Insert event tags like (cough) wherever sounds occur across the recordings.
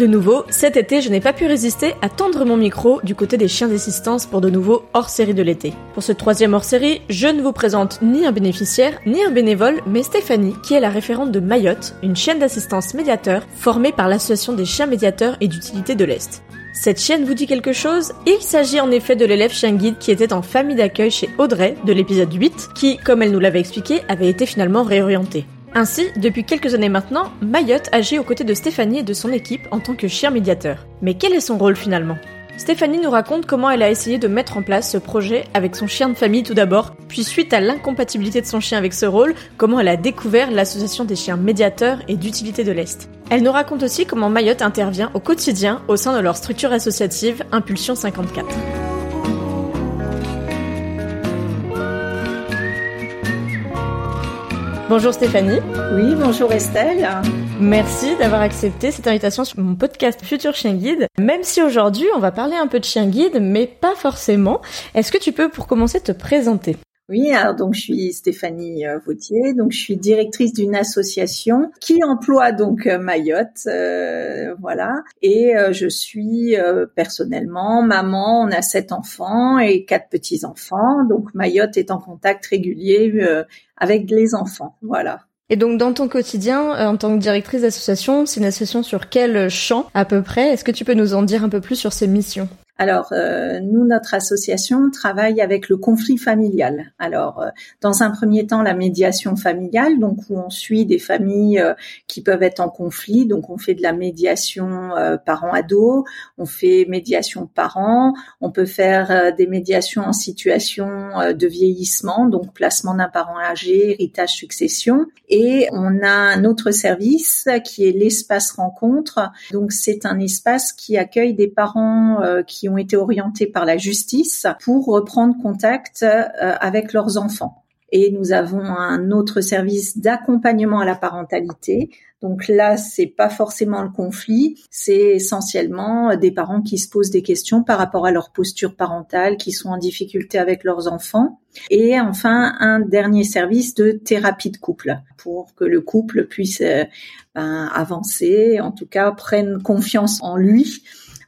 De nouveau, cet été, je n'ai pas pu résister à tendre mon micro du côté des chiens d'assistance pour de nouveaux hors-série de l'été. Pour ce troisième hors-série, je ne vous présente ni un bénéficiaire, ni un bénévole, mais Stéphanie, qui est la référente de Mayotte, une chienne d'assistance médiateur formée par l'Association des chiens médiateurs et d'utilité de l'Est. Cette chienne vous dit quelque chose? Il s'agit en effet de l'élève chien guide qui était en famille d'accueil chez Audrey de l'épisode 8, qui, comme elle nous l'avait expliqué, avait été finalement réorientée. Ainsi, depuis quelques années maintenant, Mayotte agit aux côtés de Stéphanie et de son équipe en tant que chien médiateur. Mais quel est son rôle finalement? Stéphanie nous raconte comment elle a essayé de mettre en place ce projet avec son chien de famille tout d'abord, puis suite à l'incompatibilité de son chien avec ce rôle, comment elle a découvert l'association des chiens médiateurs et d'utilité de l'Est. Elle nous raconte aussi comment Mayotte intervient au quotidien au sein de leur structure associative Impulsion 54. Bonjour Stéphanie. Oui, bonjour Estelle. Merci d'avoir accepté cette invitation sur mon podcast Futur Chien Guide. Même si aujourd'hui on va parler un peu de chien guide, mais pas forcément. Est-ce que tu peux pour commencer te présenter? Oui, alors donc je suis Stéphanie euh, Vautier, donc je suis directrice d'une association qui emploie donc euh, Mayotte, euh, voilà, et je suis personnellement maman. On a sept enfants et quatre petits enfants, donc Mayotte est en contact régulier avec les enfants, voilà. Et donc dans ton quotidien, en tant que directrice d'association, c'est une association sur quel champ à peu près? Est-ce que tu peux nous en dire un peu plus sur ses missions? Alors, euh, nous, notre association travaille avec le conflit familial. Alors, euh, dans un premier temps, la médiation familiale, donc où on suit des familles euh, qui peuvent être en conflit. Donc, on fait de la médiation parents-ados, on fait médiation parents, on peut faire des médiations en situation de vieillissement, donc placement d'un parent âgé, héritage, succession. Et on a un autre service qui est l'espace rencontre. Donc, c'est un espace qui accueille des parents qui ont été orientés par la justice pour reprendre contact euh, avec leurs enfants. Et nous avons un autre service d'accompagnement à la parentalité. Donc là, c'est pas forcément le conflit, c'est essentiellement des parents qui se posent des questions par rapport à leur posture parentale, qui sont en difficulté avec leurs enfants. Et enfin, un dernier service de thérapie de couple pour que le couple puisse euh, ben, avancer, en tout cas prenne confiance en lui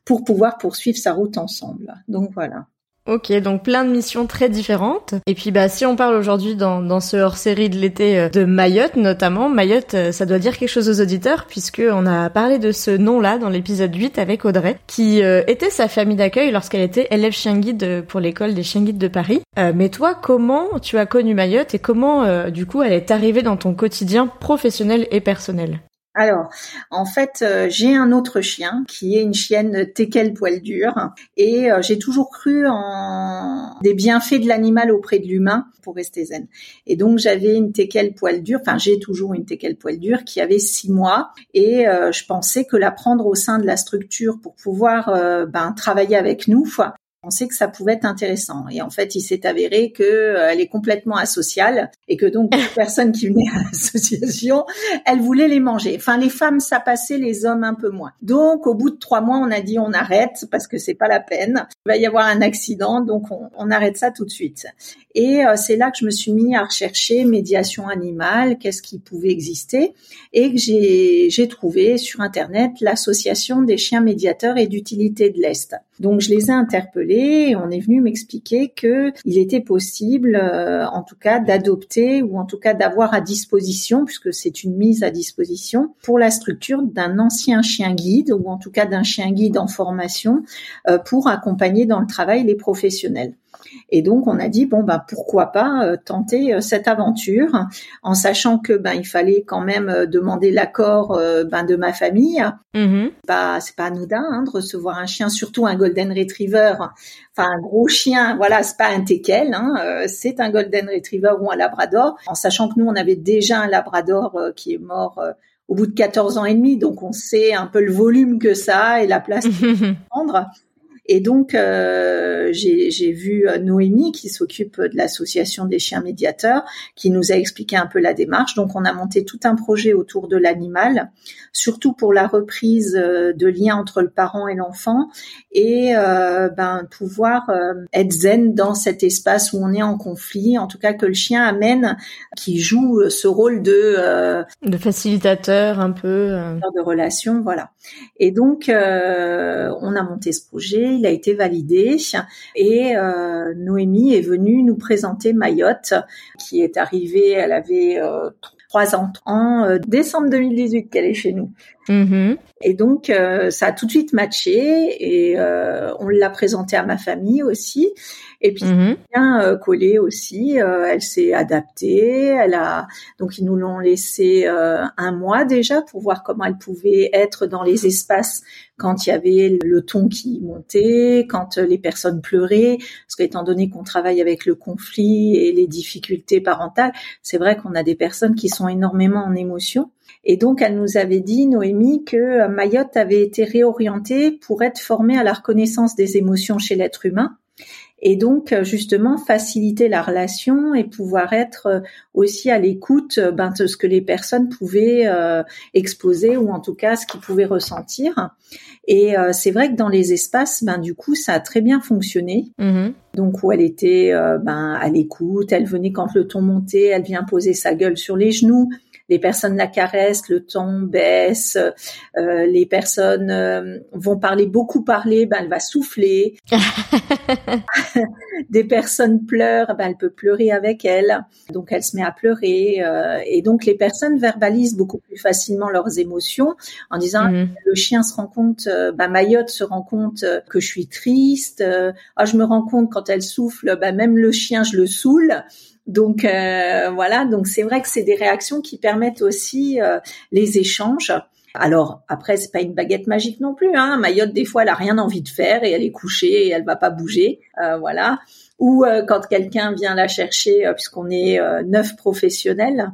pour pouvoir poursuivre sa route ensemble. Donc voilà. Ok, donc plein de missions très différentes. Et puis bah si on parle aujourd'hui dans, dans ce hors-série de l'été euh, de Mayotte notamment, Mayotte euh, ça doit dire quelque chose aux auditeurs puisque on a parlé de ce nom-là dans l'épisode 8 avec Audrey qui euh, était sa famille d'accueil lorsqu'elle était élève chien guide pour l'école des chiens guides de Paris. mais toi, comment tu as connu Mayotte et comment du coup elle est arrivée dans ton quotidien professionnel et personnel? Alors, en fait, euh, j'ai un autre chien qui est une chienne teckel poil dur et euh, j'ai toujours cru en des bienfaits de l'animal auprès de l'humain pour rester zen. Et donc j'avais une teckel poil dur, enfin j'ai toujours une teckel poil dur qui avait six mois et euh, je pensais que la prendre au sein de la structure pour pouvoir ben, travailler avec nous, pensé que ça pouvait être intéressant. Et en fait, il s'est avéré que euh, elle est complètement asociale et que donc les (laughs) personnes qui venaient à l'association, elle voulait les manger. Enfin, les femmes ça passait, les hommes un peu moins. Donc, au bout de trois mois, on a dit on arrête parce que c'est pas la peine. Il va y avoir un accident, donc on, on arrête ça tout de suite. Et euh, c'est là que je me suis mis à rechercher médiation animale, qu'est-ce qui pouvait exister, et que j'ai trouvé sur internet l'association des chiens médiateurs et d'utilité de l'Est. Donc je les ai interpellés et on est venu m'expliquer que il était possible, euh, en tout cas, d'adopter ou en tout cas d'avoir à disposition, puisque c'est une mise à disposition, pour la structure d'un ancien chien guide ou en tout cas d'un chien guide en formation euh, pour accompagner dans le travail les professionnels. Et donc on a dit bon ben pourquoi pas euh, tenter euh, cette aventure en sachant que ben il fallait quand même euh, demander l'accord ben de ma famille. Mm Bah c'est pas anodin hein, de recevoir un chien, surtout un golden retriever, enfin un gros chien. Voilà, c'est pas un teckel, hein, c'est un golden retriever ou un labrador. En sachant que nous on avait déjà un labrador qui est mort au bout de 14 ans et demi, donc on sait un peu le volume que ça a et la place qu'il (laughs) prendre. Et donc, euh, j'ai vu euh, Noémie qui s'occupe de l'association des chiens médiateurs, qui nous a expliqué un peu la démarche. Donc, on a monté tout un projet autour de l'animal, surtout pour la reprise euh, de liens entre le parent et l'enfant, et euh, ben pouvoir euh, être zen dans cet espace où on est en conflit. En tout cas, que le chien amène, qui joue ce rôle de de facilitateur un peu de relation, voilà. Et donc, on a monté ce projet il a été validé et euh, Noémie est venue nous présenter Mayotte qui est arrivée, elle avait euh, trois ans en euh, décembre 2018 qu'elle est chez nous. Mm-hmm. Et donc ça a tout de suite matché et on l'a présenté à ma famille aussi. Et puis mm-hmm. bien collé aussi. elle s'est adaptée. Elle a donc ils nous l'ont laissé un mois déjà pour voir comment elle pouvait être dans les espaces quand il y avait le ton qui montait, quand les personnes pleuraient, parce qu'étant donné qu'on travaille avec le conflit et les difficultés parentales, c'est vrai qu'on a des personnes qui sont énormément en émotion. Et donc, elle nous avait dit, Noémie, que Mayotte avait été réorientée pour être formée à la reconnaissance des émotions chez l'être humain et donc justement faciliter la relation et pouvoir être aussi à l'écoute ben, de ce que les personnes pouvaient euh, exposer ou en tout cas ce qu'ils pouvaient ressentir. Et euh, c'est vrai que dans les espaces, ben du coup, ça a très bien fonctionné. Mm-hmm. Donc où elle était euh, ben à l'écoute, elle venait quand le ton montait, elle vient poser sa gueule sur les genoux les personnes la caressent, le ton baisse, euh, les personnes euh, vont parler beaucoup parler, ben elle va souffler. (laughs) Des personnes pleurent, ben elle peut pleurer avec elle, donc elle se met à pleurer euh, et donc les personnes verbalisent beaucoup plus facilement leurs émotions en disant mhm. le chien se rend compte, ben Mayotte se rend compte que je suis triste, ah je me rends compte quand elle souffle, ben même le chien je le saoule. Donc euh, voilà, donc c'est vrai que c'est des réactions qui permettent aussi euh, les échanges. Alors après, c'est pas une baguette magique non plus. Hein. Mayotte, des fois, elle a rien envie de faire et elle est couchée et elle va pas bouger. Euh, voilà. Ou quand quelqu'un vient la chercher, puisqu'on est neuf professionnels,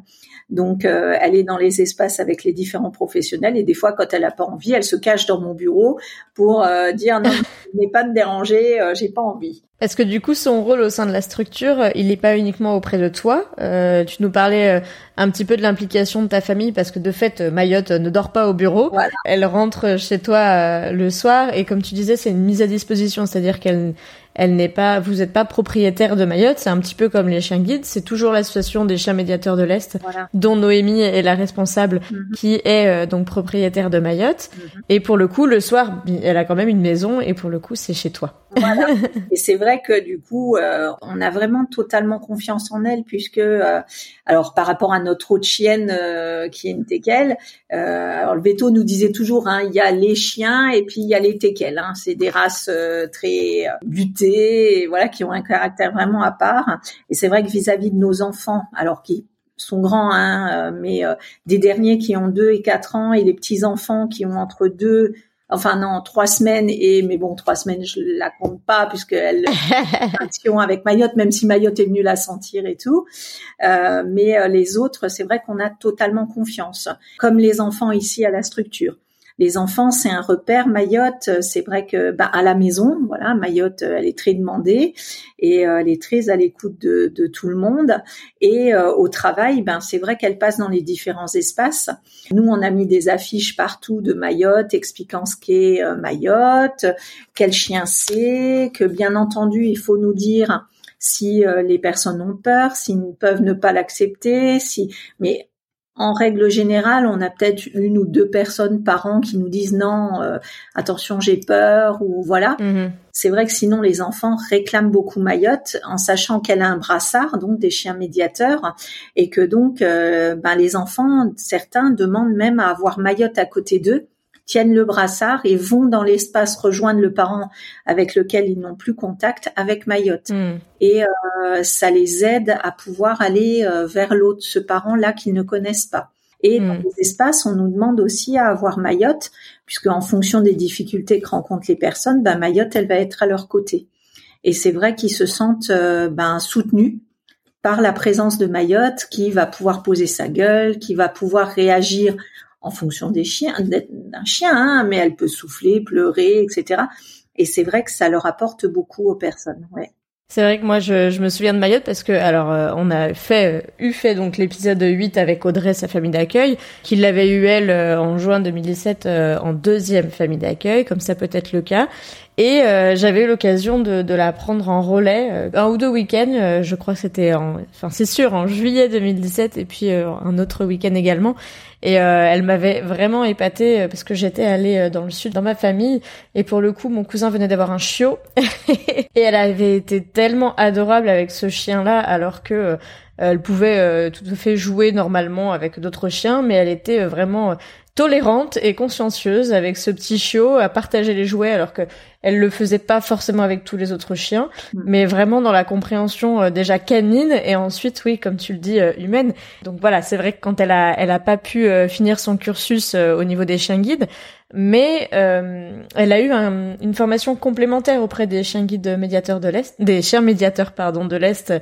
donc, elle est dans les espaces avec les différents professionnels et des fois, quand elle a pas envie, elle se cache dans mon bureau pour dire non, (laughs) n'est pas de déranger, j'ai pas envie. Est-ce que du coup, son rôle au sein de la structure, euh, il n'est pas uniquement auprès de toi euh, Tu nous parlais euh, un petit peu de l'implication de ta famille parce que de fait, Mayotte ne dort pas au bureau. Elle rentre chez toi le soir et comme tu disais, c'est une mise à disposition, c'est-à-dire qu'elle elle n'est pas, vous n'êtes pas propriétaire de Mayotte. C'est un petit peu comme les chiens guides. C'est toujours l'association des chiens médiateurs de l'Est, dont Noémie est la responsable, mhm. qui est donc propriétaire de Mayotte. Mhm. Et pour le coup, le soir, elle a quand même une maison et pour le coup, c'est chez toi. Voilà. (laughs) et c'est vrai que du coup, euh, on a vraiment totalement confiance en elle puisque, euh, alors par rapport à notre autre chienne euh, qui est une teckel, alors le veto nous disait toujours, hein, il y a les chiens et puis il y a les teckels. Hein, c'est des races très butées, et, voilà, qui ont un caractère vraiment à part. Et c'est vrai que vis-à-vis de nos enfants, alors qui sont grands, hein, mais des derniers qui ont deux et quatre ans et les petits enfants qui ont entre deux enfin non, trois semaines et mais bon, trois semaines je la compte pas puisqu'elle action (laughs) avec Mayotte, même si Mayotte est venue la sentir et tout. Euh, mais euh, les autres, c'est vrai qu'on a totalement confiance, comme les enfants ici à la structure. Les enfants, c'est un repère. Mayotte, c'est vrai que bah, à la maison, voilà, Mayotte, elle est très demandée et elle est très à l'écoute de, de, tout le monde. Et au travail, ben c'est vrai qu'elle passe dans les différents espaces. Nous, on a mis des affiches partout de Mayotte expliquant ce qu'est Mayotte, quel chien c'est, que bien entendu, il faut nous dire si euh, les personnes ont peur, s'ils peuvent ne pas l'accepter, si mais en règle générale, on a peut-être une ou deux personnes par an qui nous disent non, euh, attention, j'ai peur ou voilà. Mm-hmm. C'est vrai que sinon les enfants réclament beaucoup Mayotte en sachant qu'elle a un brassard, donc des chiens médiateurs, et que donc euh, ben, les enfants, certains demandent même à avoir Mayotte à côté d'eux tiennent le brassard et vont dans l'espace rejoindre le parent avec lequel ils n'ont plus contact avec Mayotte. Hmm. Et euh, ça les aide à pouvoir aller euh, vers l'autre, ce parent-là qu'ils ne connaissent pas. Et dans hmm. les espaces, on nous demande aussi à avoir Mayotte, puisque en fonction des difficultés que rencontrent les personnes, ben Mayotte, elle va être à leur côté. Et c'est vrai qu'ils se sentent euh, ben, soutenus par la présence de Mayotte, qui va pouvoir poser sa gueule, qui va pouvoir réagir en fonction des chiens, d'un chien, hein, mais elle peut souffler, pleurer, etc. Et c'est vrai que ça leur apporte beaucoup aux personnes. Ouais. C'est vrai que moi je, je, me souviens de Mayotte parce que alors euh, on a fait euh, eu fait donc l'épisode 8 avec Audrey sa famille d'accueil qui l'avait eu elle euh, en juin 2017 en deuxième famille d'accueil comme ça peut être le cas et j'avais eu l'occasion de, de, la prendre en relais un ou deux week-ends je crois que c'était en enfin c'est sûr en juillet 2017 et puis un autre week-end également. Et euh, elle m'avait vraiment épatée euh, parce que j'étais allée euh, dans le sud dans ma famille et pour le coup mon cousin venait d'avoir un chiot. (laughs) Et elle avait été tellement adorable avec ce chien là alors que elle pouvait tout à fait jouer normalement avec d'autres chiens, mais elle était vraiment tolérante et consciencieuse avec ce petit chiot à partager les jouets alors que elle le faisait pas forcément avec tous les autres chiens mm. mais vraiment dans la compréhension euh, déjà canine et ensuite oui comme tu le dis euh, humaine donc voilà c'est vrai que quand elle a elle a pas pu euh, finir son cursus au niveau des chiens guides mais elle a eu une formation complémentaire auprès des chiens guides médiateurs de l'Est, des chiens médiateurs pardon de l'Est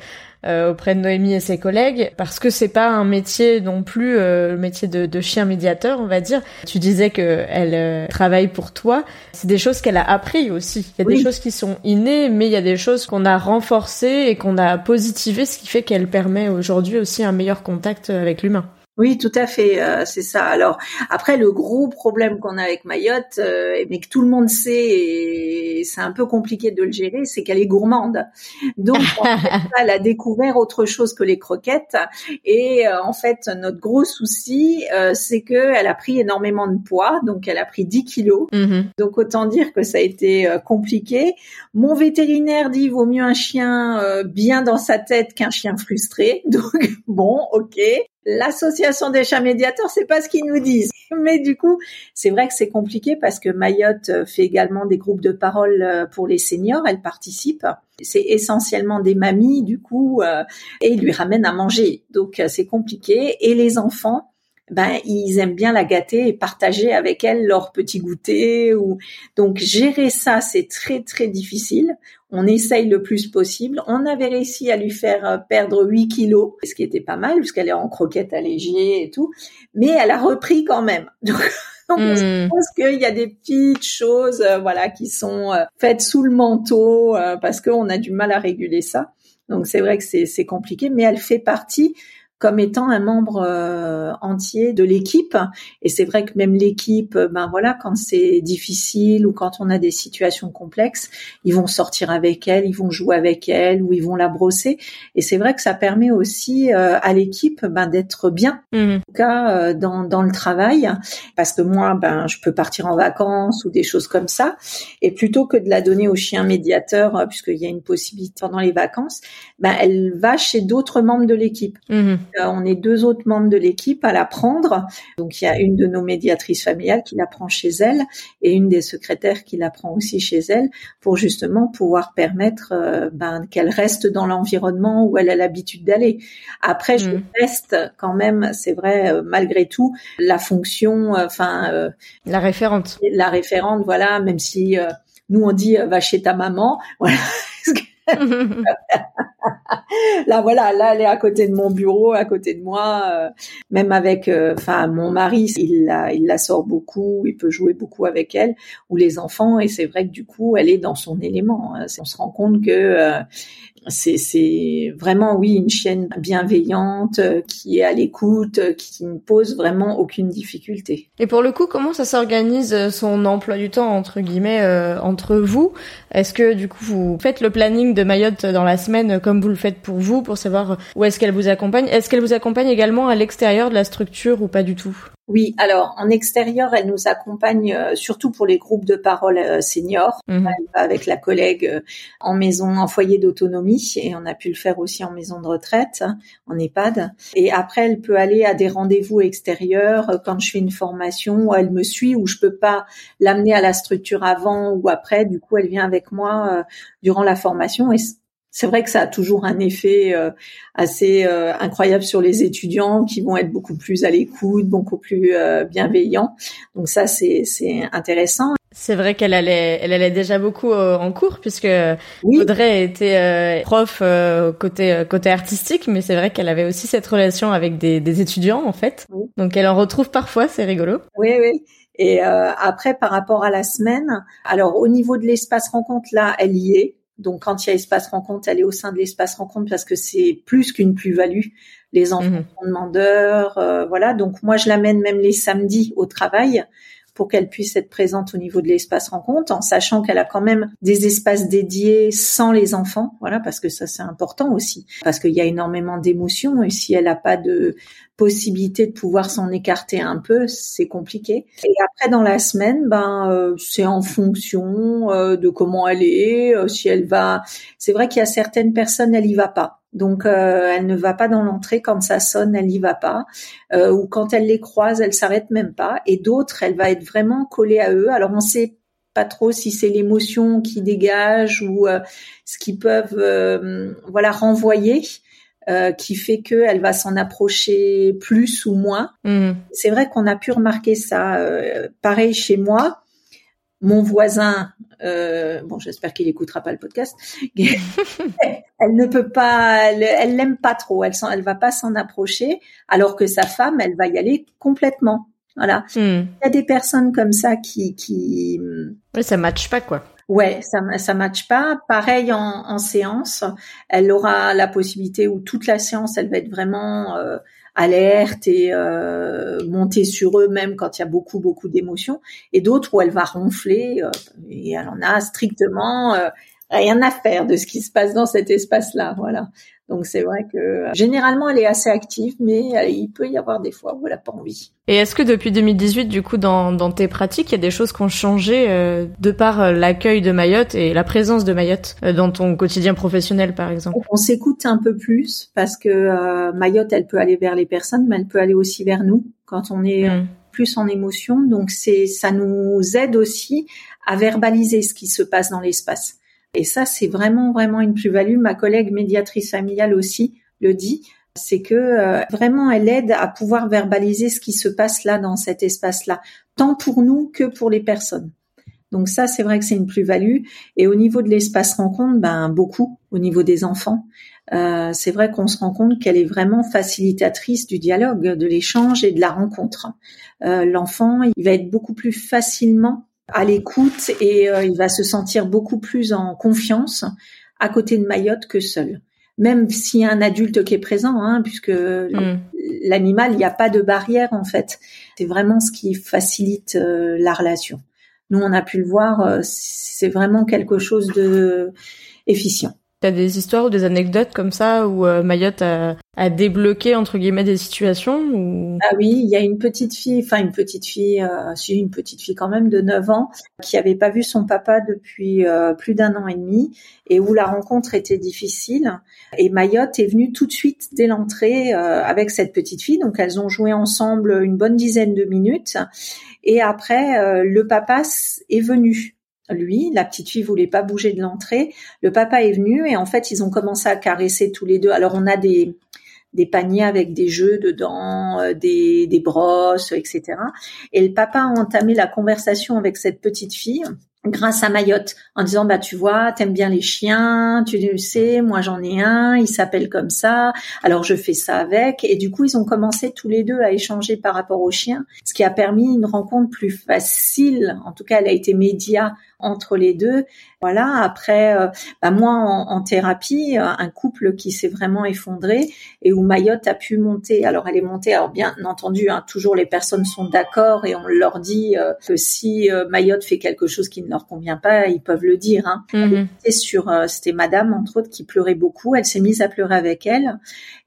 euh, auprès de Noémie et ses collègues parce que c'est pas un métier non plus euh, le métier de, de, chien médiateur on va dire. Tu disais que elle euh, travaille pour toi. C'est des choses qu'elle a appris aussi. Il y a des choses qui sont innées mais il y a des choses qu'on a renforcées et qu'on a positivées ce qui fait qu'elle permet aujourd'hui aussi un meilleur contact avec l'humain oui, tout à fait, euh, c'est ça. Alors après, le gros problème qu'on a avec Mayotte, euh, mais que tout le monde sait, et c'est un peu compliqué de le gérer, c'est qu'elle est gourmande. Donc, elle a découvert autre chose que les croquettes. Et euh, en fait, notre gros souci, c'est que elle a pris énormément de poids. Donc, elle a pris 10 kilos. Mm-hmm. Donc, autant dire que ça a été compliqué. Mon vétérinaire dit vaut mieux un chien bien dans sa tête qu'un chien frustré. (laughs) Donc, bon, ok. L'association des chats médiateurs, c'est pas ce qu'ils nous disent. Mais du coup, c'est vrai que c'est compliqué parce que Mayotte euh, fait également des groupes de parole euh, pour les seniors. Elle participe. C'est essentiellement des mamies, du coup, euh, et ils lui ramènent à manger. Donc, c'est compliqué. Et les enfants, ben ils aiment bien la gâter et partager avec elle leur petit goûter ou donc gérer ça c'est très très difficile on essaye le plus possible. On avait réussi à lui faire euh, perdre 8 kilos, ce qui était pas mal, puisqu'elle est en croquette allégée et tout. Mais elle a repris quand même. (laughs) Donc, je pense qu'il y a des petites choses, euh, voilà, qui sont euh, faites sous le manteau, parce qu'on a du mal à réguler ça. Donc c'est vrai que c'est compliqué, mais elle fait partie comme étant un membre euh, entier de l'équipe. Et c'est vrai que même l'équipe, ben voilà, quand c'est difficile ou quand on a des situations complexes, ils vont sortir avec elle, ils vont jouer avec elle ou ils vont la brosser. Et c'est vrai que ça permet aussi euh, à l'équipe ben, d'être bien, mmh. en tout cas euh, dans, dans le travail, parce que moi, ben je peux partir en vacances ou des choses comme ça, et plutôt que de la donner au chien médiateur, puisqu'il y a une possibilité pendant les vacances, ben elle va chez d'autres membres de l'équipe. Mmh. Euh, on est deux autres membres de l'équipe à la prendre. Donc il y a une de nos médiatrices familiales qui la prend chez elle et une des secrétaires qui la prend aussi chez elle pour justement pouvoir permettre euh, ben, qu'elle reste dans l'environnement où elle a l'habitude d'aller. Après, je mm. reste quand même, c'est vrai, euh, malgré tout, la fonction, enfin la référente. La référente, voilà, même si nous on dit va chez ta maman, (laughs) voilà. (laughs) là, voilà, là, elle est à côté de mon bureau, à côté de moi. Euh, même avec, euh, enfin, mon mari, il la, sort beaucoup, il peut jouer beaucoup avec elle, ou les enfants. Et c'est vrai que du coup, elle est dans son élément. Hein. On se rend compte que euh, c'est vraiment oui une chienne bienveillante qui est à l'écoute, qui ne pose vraiment aucune difficulté. Et pour le coup, comment ça s'organise son emploi du temps entre guillemets entre vous? Est-ce que du coup vous faites le planning de Mayotte dans la semaine comme vous le faites pour vous pour savoir où est-ce qu'elle vous accompagne? Est-ce qu'elle vous accompagne également à l'extérieur de la structure ou pas du tout? Oui, alors en extérieur, elle nous accompagne euh, surtout pour les groupes de parole euh, seniors. Va avec la collègue euh, en maison, en foyer d'autonomie, et on a pu le faire aussi en maison de retraite, hein, en EHPAD. Et après, elle peut aller à des rendez-vous extérieurs quand je fais une formation, où elle me suit, où je peux pas l'amener à la structure avant ou après. Du coup, elle vient avec moi durant la formation et c'est vrai que ça a toujours un effet euh, assez euh, incroyable sur les étudiants qui vont être beaucoup plus à l'écoute, beaucoup plus euh, bienveillants. Donc ça, c'est intéressant. C'est vrai qu'elle allait, elle allait déjà beaucoup en cours puisque Audrey était prof côté côté artistique, mais c'est vrai qu'elle avait aussi cette relation avec des, des étudiants en fait. Donc elle en retrouve parfois, c'est rigolo. Oui, oui. Et après, par rapport à la semaine, alors au niveau de l'espace rencontre, là, elle y est. Donc quand il y a espace rencontre, elle est au sein de l'espace rencontre parce que c'est plus qu'une plus-value. Les enfants mhm. sont demandeurs, euh, voilà. Donc moi je l'amène même les samedis au travail pour qu'elle puisse être présente au niveau de l'espace rencontre, en sachant qu'elle a quand même des espaces dédiés sans les enfants, voilà, parce que ça c'est important aussi, parce qu'il y a énormément d'émotions et si elle n'a pas de possibilité de pouvoir s'en écarter un peu, c'est compliqué. Et après dans la semaine, ben euh, c'est en fonction euh, de comment elle est, euh, si elle va. C'est vrai qu'il y a certaines personnes, elle y va pas. Donc euh, elle ne va pas dans l'entrée quand ça sonne, elle n'y va pas. Euh, ou quand elle les croise, elle s'arrête même pas. Et d'autres, elle va être vraiment collée à eux. Alors on sait pas trop si c'est l'émotion qui dégage ou euh, ce qu'ils peuvent voilà renvoyer. Qui fait qu'elle va s'en approcher plus ou moins. Mmh. C'est vrai qu'on a pu remarquer ça. pareil chez moi, mon voisin, euh, bon, j'espère qu'il écoutera pas le podcast. (laughs) elle ne peut pas, elle l'aime pas trop. Elle ne elle va pas s'en approcher, alors que sa femme, elle va y aller complètement. Voilà. Hmm. Il y a des personnes comme ça qui, qui. Oui, ça matche pas quoi. Ouais, ça ça matche pas. Pareil en, en séance, elle aura la possibilité où toute la séance, elle va être vraiment euh, alerte et euh, monter sur eux même quand il y a beaucoup beaucoup d'émotions, et d'autres où elle va ronfler euh, et elle en a strictement euh, rien à faire de ce qui se passe dans cet espace-là. Voilà. Donc c'est vrai que euh, généralement elle est assez active, mais euh, il peut y avoir des fois où elle a pas envie. Et est-ce que depuis 2018, du coup, dans, dans tes pratiques, il y a des choses qui ont changé euh, de par l'accueil de Mayotte et la présence de Mayotte dans ton quotidien professionnel, par exemple? On s'écoute un peu plus parce que Mayotte, elle peut aller vers les personnes, mais elle peut aller aussi vers nous quand on est mm. plus en émotion. Donc c'est ça nous aide aussi à verbaliser ce qui se passe dans l'espace. Et ça, c'est vraiment, vraiment une plus-value. Ma collègue médiatrice familiale aussi le dit. C'est que euh, vraiment, elle aide à pouvoir verbaliser ce qui se passe là dans cet espace-là, tant pour nous que pour les personnes. Donc ça, c'est vrai que c'est une plus-value. Et au niveau de l'espace rencontre, ben beaucoup. Au niveau des enfants, euh, c'est vrai qu'on se rend compte qu'elle est vraiment facilitatrice du dialogue, de l'échange et de la rencontre. Euh, L'enfant, il va être beaucoup plus facilement à l'écoute et euh, il va se sentir beaucoup plus en confiance à côté de Mayotte que seul. Même s'il y a un adulte qui est présent, hein, puisque hmm. l'animal, il n'y a pas de barrière en fait. C'est vraiment ce qui facilite euh, la relation. Nous, on a pu le voir, euh, c'est vraiment quelque chose de efficient. T'as des histoires ou des anecdotes comme ça où euh, Mayotte a, débloqué entre guillemets des situations ou... Ah oui, il y a une petite fille, enfin une petite fille, euh, si une petite fille quand même de 9 ans, qui avait pas vu son papa depuis euh, plus d'un an et demi et où la rencontre était difficile. Et Mayotte est venue tout de suite dès l'entrée euh, avec cette petite fille, donc elles ont joué ensemble une bonne dizaine de minutes. Et après, le papa est venu lui, la petite fille voulait pas bouger de l'entrée. Le papa est venu et en fait ils ont commencé à caresser tous les deux. Alors on a des des paniers avec des jeux dedans, euh, des, des brosses, etc. Et le papa a entamé la conversation avec cette petite fille grâce à Mayotte en disant bah tu vois t'aimes bien les chiens tu le sais moi j'en ai un il s'appelle comme ça alors je fais ça avec et du coup ils ont commencé tous les deux à échanger par rapport aux chiens ce qui a permis une rencontre plus facile en tout cas elle a été média entre les deux. Voilà. Après, euh, bah moi en, thérapie, euh, un couple qui s'est vraiment effondré et où Mayotte a pu monter. Alors elle est montée. Alors bien entendu, hein, toujours les personnes sont d'accord et on leur dit euh, que si Mayotte fait quelque chose qui ne leur convient pas, ils peuvent le dire. Hein. Mhm. sur, c'était Madame entre autres qui pleurait beaucoup. Elle s'est mise à pleurer avec elle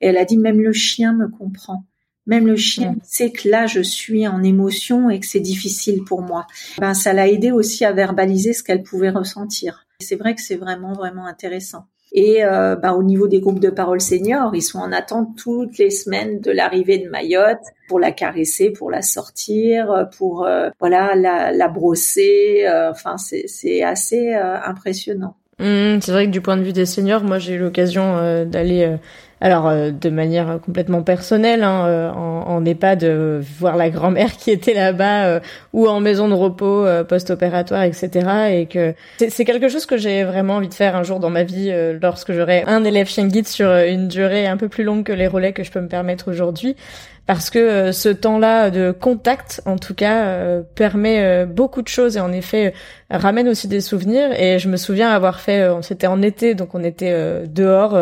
et elle a dit même le chien me comprend. Même le chien sait que là, je suis en émotion et que c'est difficile pour moi. Ben, ça l'a aidé aussi à verbaliser ce qu'elle pouvait ressentir. C'est vrai que c'est vraiment, vraiment intéressant. Et euh, ben, au niveau des groupes de parole seniors, ils sont en attente toutes les semaines de l'arrivée de Mayotte pour la caresser, pour la sortir, pour euh, voilà la, la brosser. Euh, enfin, c'est assez impressionnant. Mmh, c'est vrai que du point de vue des seniors, moi j'ai eu l'occasion d'aller alors euh, de manière complètement personnelle, hein, euh, en, en EHPAD, de voir la grand-mère qui était là-bas euh, ou en maison de repos post-opératoire, etc. Et que c'est quelque chose que j'ai vraiment envie de faire un jour dans ma vie lorsque j'aurai un élève chien guide sur une durée un peu plus longue que les relais que je peux me permettre aujourd'hui parce que ce temps-là de contact, en tout cas, permet beaucoup de choses et en effet ramène aussi des souvenirs. Et je me souviens avoir fait, c'était en été, donc on était dehors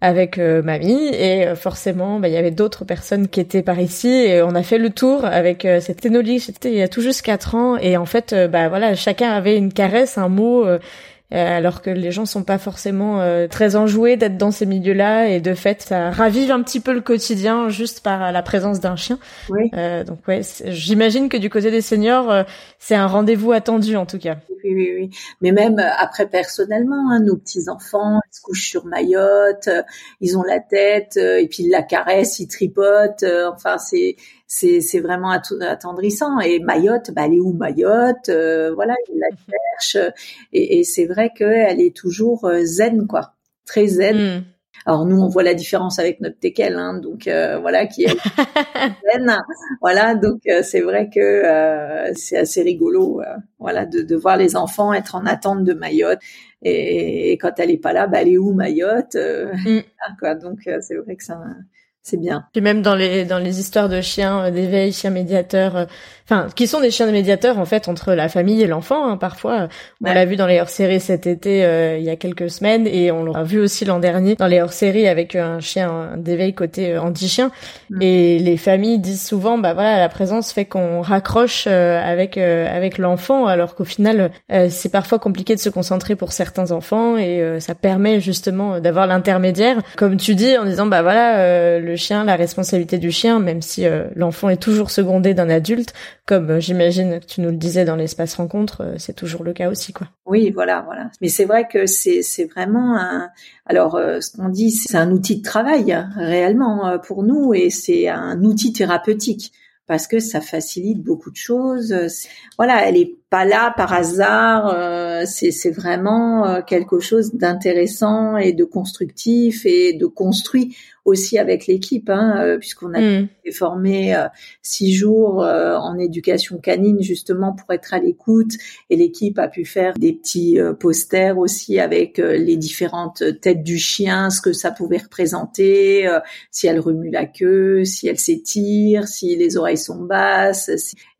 avec euh, mamie et euh, forcément bah, il y avait d'autres personnes qui étaient par ici. Et on a fait le tour avec euh, cette Ténolie c'était il y a tout juste quatre ans. Et en fait bah voilà chacun avait une caresse un mot alors que les gens sont pas forcément très enjoués d'être dans ces milieux-là et de fait ça ravive un petit peu le quotidien juste par la présence d'un chien. Oui. donc ouais, j'imagine que du côté des seniors c'est un rendez-vous attendu en tout cas oui, oui, oui. Mais même euh, après personnellement, hein, nos petits enfants, ils se couchent sur Mayotte, euh, ils ont la tête euh, et puis ils la caressent, ils tripotent. enfin, c'est c'est c'est vraiment attendrissant. Et Mayotte, bah elle est où Mayotte Voilà, ils la cherchent. Et, et c'est vrai qu'elle est toujours zen, quoi, très zen. Hmm. Alors nous, on voit la différence avec notre teckel, hein, donc euh, voilà, qui est (laughs) voilà, donc euh, c'est vrai que euh, c'est assez rigolo, voilà, de, de, voir les enfants être en attente de Mayotte et, quand elle est pas là, bah elle est où Mayotte (laughs) mm. quoi, Donc c'est vrai que ça c'est bien. Puis même dans les dans les histoires de chiens d'éveil, chiens médiateurs, enfin qui sont des chiens de médiateurs en fait entre la famille et l'enfant. Hein, parfois, on l'a vu dans les hors-séries cet été euh, il y a quelques semaines et on l'a vu aussi l'an dernier dans les hors-séries avec un chien d'éveil côté euh, anti-chien. Mm. Et les familles disent souvent, bah voilà, la présence fait qu'on raccroche euh, avec avec l'enfant, alors qu'au final, c'est parfois compliqué de se concentrer pour certains enfants et ça permet justement d'avoir l'intermédiaire, comme tu dis, en disant bah voilà, le chien, la responsabilité du chien, même si l'enfant est toujours secondé d'un adulte comme euh, j'imagine que tu nous le disais dans l'espace rencontre, euh, c'est toujours le cas aussi, quoi. Oui, voilà, voilà. Mais c'est vrai que c'est c'est vraiment un. Alors, euh, ce qu'on dit, c'est un outil de travail réellement pour nous, et c'est un outil thérapeutique parce que ça facilite beaucoup de choses. Voilà, elle est pas là par hasard. Euh, c'est vraiment quelque chose d'intéressant et de constructif et de construit aussi avec l'équipe, hein, euh, puisqu'on a mm. été formé euh, six jours euh, en éducation canine justement pour être à l'écoute, et l'équipe a pu faire des petits posters aussi avec les différentes têtes du chien, ce que ça pouvait représenter, si elle remue la queue, si elle s'étire, si les oreilles sont basses.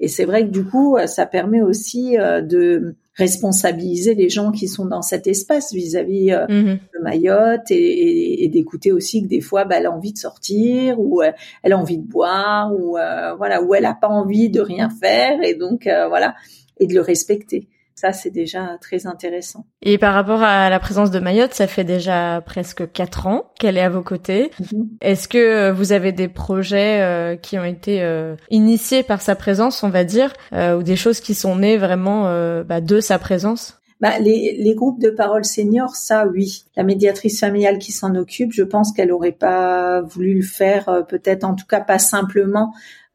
Et c'est vrai que du coup, ça permet aussi de responsabiliser les gens qui sont dans cet espace vis-à-vis euh, mhm. de Mayotte et, d'écouter aussi que des fois bah, elle a envie de sortir ou euh, elle a envie de boire ou euh, voilà ou elle a pas envie de rien faire et donc voilà et de le respecter. Ça, c'est déjà très intéressant. Et par rapport à la présence de Mayotte, ça fait déjà presque quatre ans qu'elle est à vos côtés. Mhm. Est-ce que euh, vous avez des projets euh, qui ont été euh, initiés par sa présence, on va dire, ou des choses qui sont nées vraiment bah, de sa présence? Bah, les, les, groupes de parole seniors, ça oui. La médiatrice familiale qui s'en occupe, je pense qu'elle aurait pas voulu le faire, peut-être en tout cas pas simplement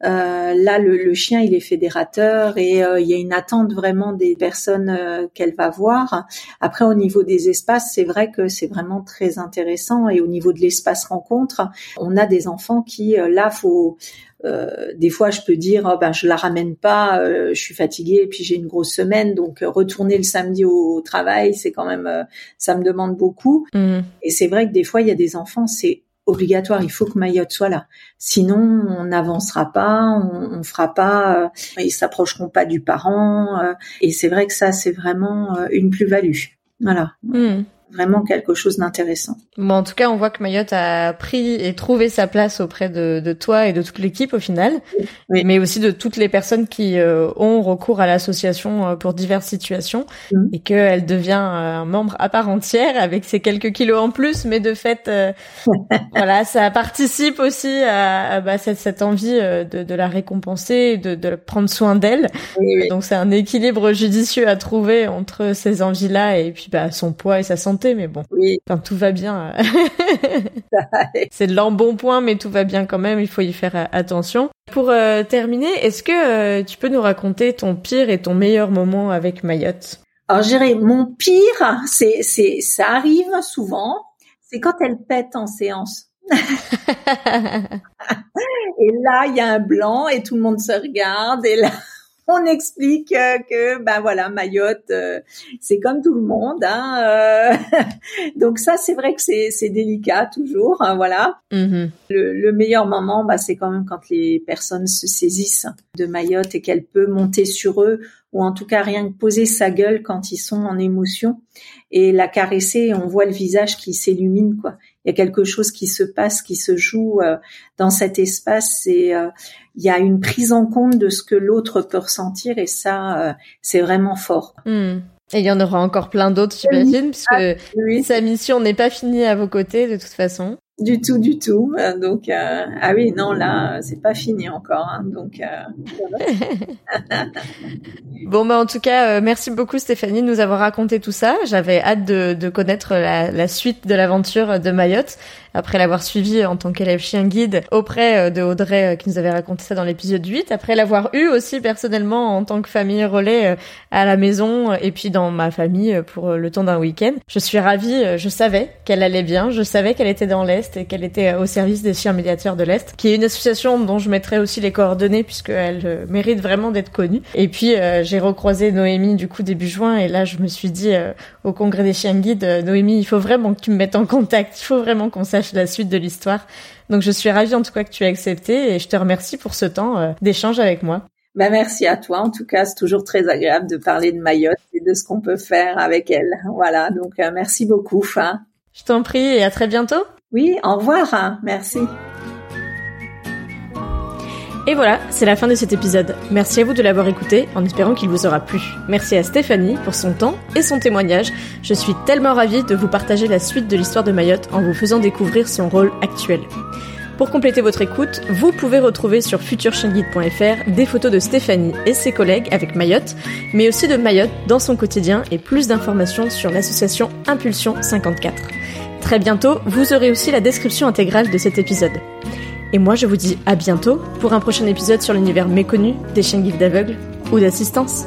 là, le, le, chien, il est fédérateur et euh, il y a une attente vraiment des personnes euh, qu'elle va voir. Après, au niveau des espaces, c'est vrai que c'est vraiment très intéressant. Et au niveau de l'espace rencontre, on a des enfants qui, là, faut euh, des fois, je peux dire, oh, ben, je la ramène pas, euh, je suis fatiguée, et puis j'ai une grosse semaine, donc euh, retourner le samedi au, travail, c'est quand même, ça me demande beaucoup. Mmh. Et c'est vrai que des fois, il y a des enfants, c'est obligatoire, il faut que Mayotte soit là. Sinon, on n'avancera pas, on, fera pas, ils s'approcheront pas du parent. et c'est vrai que ça, c'est vraiment une plus-value. Voilà. Mmh vraiment quelque chose d'intéressant. Bon, en tout cas, on voit que Mayotte a pris et trouvé sa place auprès de, de toi et de toute l'équipe au final, oui. mais aussi de toutes les personnes qui euh, ont recours à l'association euh, pour diverses situations mm. et qu'elle devient euh, un membre à part entière avec ses quelques kilos en plus, mais de fait, (laughs) voilà, ça participe aussi à, bah, cette, cette, envie de, de, la récompenser, de, de prendre soin d'elle. Oui, Donc c'est un équilibre judicieux à trouver entre ces envies-là et puis bah, son poids et sa santé mais bon. Oui. Tout va bien. Euh, (laughs) (laughs) c'est de l'embonpoint, mais tout va bien quand même. Il faut y faire euh, attention. Pour euh, terminer, est-ce que tu peux nous raconter ton pire et ton meilleur moment avec Mayotte? Alors, je mon pire, c'est, c'est, ça arrive souvent. C'est quand elle pète en séance. (laughs) et là, il y a un blanc et tout le monde se regarde et là, on explique euh, que ben voilà Mayotte euh, c'est comme tout le monde hein, euh. (laughs) donc ça c'est vrai que c'est c'est délicat toujours hein, voilà mm-hmm. le, meilleur moment bah c'est quand même quand les personnes se saisissent de Mayotte et qu'elle peut monter sur eux ou en tout cas rien que poser sa gueule quand ils sont en émotion et la caresser on voit le visage qui s'illumine quoi il y a quelque chose qui se passe qui se joue dans cet espace et il y a une prise en compte de ce que l'autre peut ressentir et ça, euh, c'est vraiment fort. Hmm. Et il y en aura encore plein d'autres, j'imagine, puisque ah, sa mission n'est pas finie à vos côtés de toute façon. Du tout, du tout. Euh, donc, euh, ah oui, non, là, c'est pas fini encore. Hein, donc, (laughs) bon, bah en tout cas, merci beaucoup Stéphanie de nous avoir raconté tout ça. J'avais hâte de, de connaître la, la suite de l'aventure de Mayotte après l'avoir suivi en tant qu'élève chien guide auprès euh, de Audrey euh, qui nous avait raconté ça dans l'épisode 8, après l'avoir eu aussi personnellement en tant que famille relais euh, à la maison et puis dans ma famille pour le temps d'un week-end. Je suis ravie, je savais qu'elle allait bien, je savais qu'elle était dans l'Est et qu'elle était au service des chiens médiateurs de l'Est, qui est une association dont je mettrai aussi les coordonnées puisqu'elle mérite vraiment d'être connue. Et puis j'ai recroisé Noémie du coup début juin et là je me suis dit au congrès des chiens guides, Noémie, il faut vraiment que tu me mettes en contact, il faut vraiment qu'on sache la suite de l'histoire. Donc je suis ravie en tout cas que tu aies accepté et je te remercie pour ce temps euh, d'échange avec moi. Ben merci à toi. En tout cas, c'est toujours très agréable de parler de Mayotte et de ce qu'on peut faire avec elle. Voilà, donc euh, merci beaucoup. Hein. Je t'en prie et à très bientôt. Oui, au revoir. Hein. Merci. Et voilà, c'est la fin de cet épisode. Merci à vous de l'avoir écouté, en espérant qu'il vous aura plu. Merci à Stéphanie pour son temps et son témoignage. Je suis tellement ravie de vous partager la suite de l'histoire de Mayotte en vous faisant découvrir son rôle actuel. Pour compléter votre écoute, vous pouvez retrouver sur futurchainguide.fr des photos de Stéphanie et ses collègues avec Mayotte, mais aussi de Mayotte dans son quotidien et plus d'informations sur l'association Impulsion 54. Très bientôt, vous aurez aussi la description intégrale de cet épisode. Et moi, je vous dis à bientôt pour un prochain épisode sur l'univers méconnu des chiens guides d'aveugles ou d'assistance.